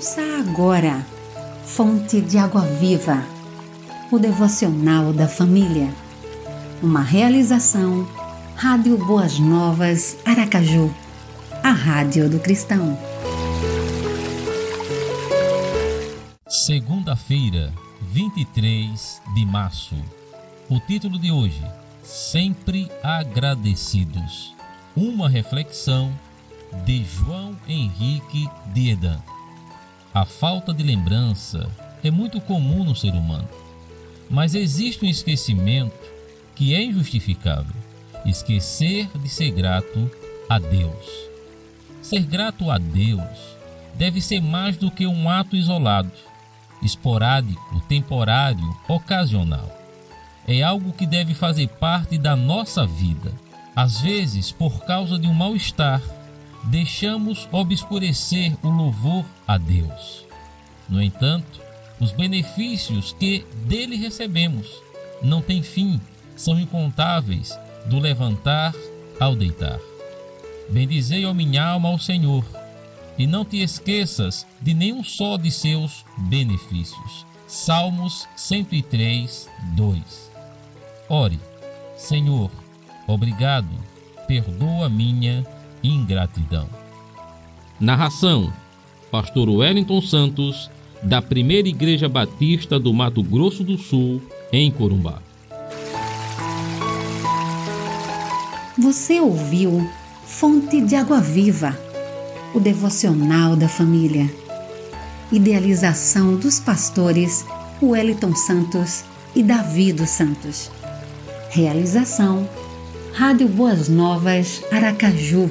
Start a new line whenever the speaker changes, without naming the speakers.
Ouça agora, Fonte de Água Viva, o devocional da família. Uma realização, Rádio Boas Novas, Aracaju, a Rádio do Cristão.
Segunda-feira, 23 de março. O título de hoje: Sempre agradecidos. Uma reflexão de João Henrique Diedan. A falta de lembrança é muito comum no ser humano, mas existe um esquecimento que é injustificável: esquecer de ser grato a Deus. Ser grato a Deus deve ser mais do que um ato isolado, esporádico, temporário, ocasional. É algo que deve fazer parte da nossa vida. Às vezes, por causa de um mal-estar, deixamos obscurecer o louvor a Deus. No entanto, os benefícios que dele recebemos não têm fim, são incontáveis, do levantar ao deitar. Bendizei, ó minha alma, ao Senhor, e não te esqueças de nenhum só de seus benefícios. Salmos 103, 2. Ore, Senhor, obrigado, perdoa minha ingratidão. Narração: Pastor Wellington Santos, da Primeira Igreja Batista do Mato Grosso do Sul, em Corumbá.
Você ouviu Fonte de Água Viva, o devocional da família. Idealização dos pastores Wellington Santos e Davi dos Santos. Realização Rádio Boas Novas Aracaju